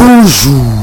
Bonjour.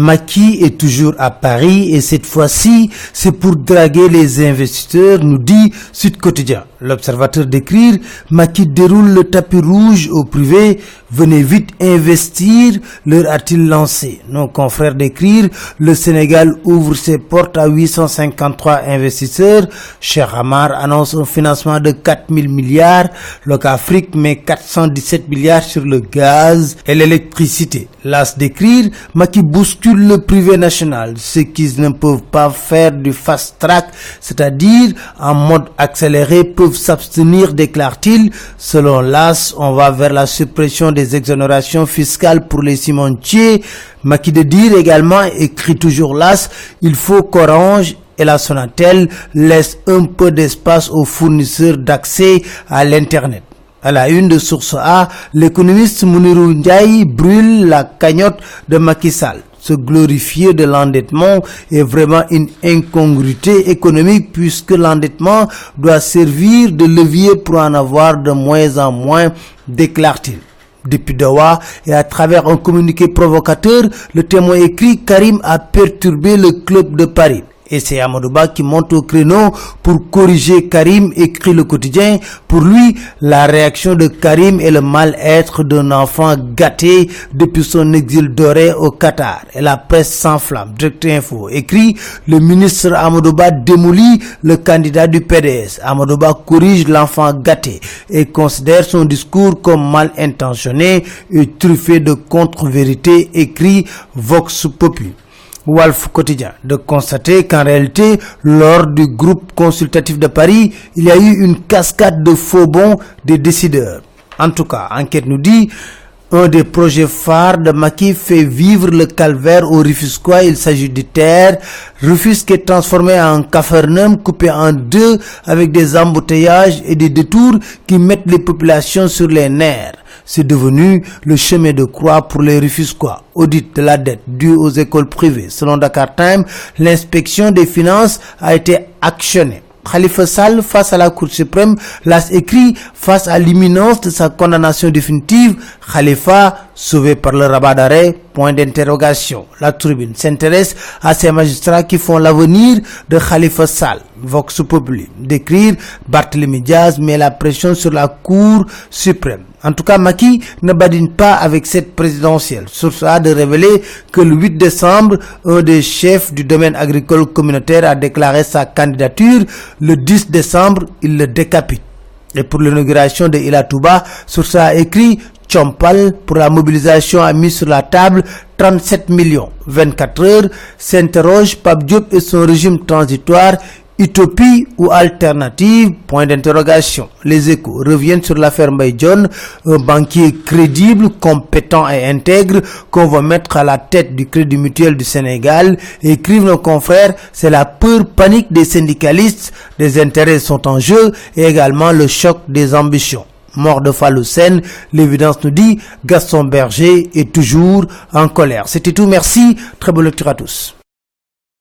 Maki est toujours à Paris et cette fois-ci, c'est pour draguer les investisseurs, nous dit Sud Quotidien. L'observateur d'écrire, Maki déroule le tapis rouge au privé, venez vite investir, leur a-t-il lancé? Nos confrères d'écrire, le Sénégal ouvre ses portes à 853 investisseurs, Cher Hamar annonce un financement de 4000 milliards, Locafrique met 417 milliards sur le gaz et l'électricité. L'as d'écrire, Maki bouscule le privé national, ceux qui ne peuvent pas faire du fast track, c'est-à-dire en mode accéléré, s'abstenir, déclare-t-il. Selon l'AS, on va vers la suppression des exonérations fiscales pour les cimentiers. Maki de dire également, écrit toujours l'AS, il faut qu'Orange et la Sonatel laissent un peu d'espace aux fournisseurs d'accès à l'Internet. À la une de Source A, l'économiste Mounirou Ndiaye brûle la cagnotte de Macky Sall se glorifier de l'endettement est vraiment une incongruité économique puisque l'endettement doit servir de levier pour en avoir de moins en moins, déclare-t-il. Depuis Dawa et à travers un communiqué provocateur, le témoin écrit Karim a perturbé le club de Paris. Et c'est Amadouba qui monte au créneau pour corriger Karim, écrit le quotidien. Pour lui, la réaction de Karim est le mal-être d'un enfant gâté depuis son exil doré au Qatar. Et la presse s'enflamme. Direct Info écrit, le ministre Amadouba démolit le candidat du PDS. Amadouba corrige l'enfant gâté et considère son discours comme mal intentionné et truffé de contre-vérité, écrit Vox Populi. Wolf Quotidien de constater qu'en réalité, lors du groupe consultatif de Paris, il y a eu une cascade de faux bons des décideurs. En tout cas, enquête nous dit, un des projets phares de Maki fait vivre le calvaire au Rufusquois. Il s'agit de terre. Rufusque est transformé en cafernum coupé en deux avec des embouteillages et des détours qui mettent les populations sur les nerfs c'est devenu le chemin de croix pour les Rufusquois. Audit de la dette due aux écoles privées. Selon Dakar Time, l'inspection des finances a été actionnée. Khalifa Sall face à la Cour suprême l'a écrit face à l'imminence de sa condamnation définitive. Khalifa sauvé par le rabat d'arrêt Point d'interrogation. La tribune s'intéresse à ces magistrats qui font l'avenir de Khalifa Sall. Vox Populi. D'écrire Barthélemy Diaz met la pression sur la Cour suprême. En tout cas, Maki ne badine pas avec cette présidentielle. Source A de révéler que le 8 décembre, un des chefs du domaine agricole communautaire a déclaré sa candidature. Le 10 décembre, il le décapite. Et pour l'inauguration de Ilatouba, Source A écrit Chompal pour la mobilisation a mis sur la table 37 millions. 24 heures s'interroge Pape Diop et son régime transitoire Utopie ou alternative? Point d'interrogation. Les échos reviennent sur l'affaire John, un banquier crédible, compétent et intègre qu'on va mettre à la tête du Crédit Mutuel du Sénégal. Écrivent nos confrères, c'est la peur panique des syndicalistes, des intérêts sont en jeu et également le choc des ambitions mort de Faloussen. L'évidence nous dit Gaston Berger est toujours en colère. C'était tout. Merci. Très bonne lecture à tous.